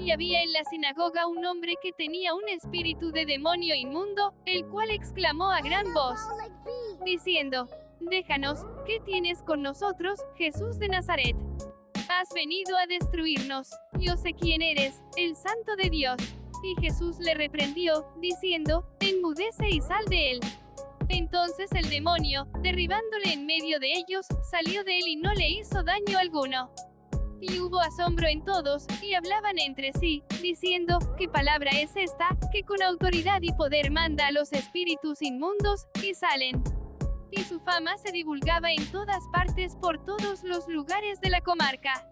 Y había en la sinagoga un hombre que tenía un espíritu de demonio inmundo, el cual exclamó a gran voz, diciendo, Déjanos, ¿qué tienes con nosotros, Jesús de Nazaret? Has venido a destruirnos. Yo sé quién eres, el santo de Dios. Y Jesús le reprendió, diciendo, Enmudece y sal de él. Entonces el demonio, derribándole en medio de ellos, salió de él y no le hizo daño alguno. Y hubo asombro en todos, y hablaban entre sí, diciendo, ¿qué palabra es esta, que con autoridad y poder manda a los espíritus inmundos, y salen? Y su fama se divulgaba en todas partes por todos los lugares de la comarca.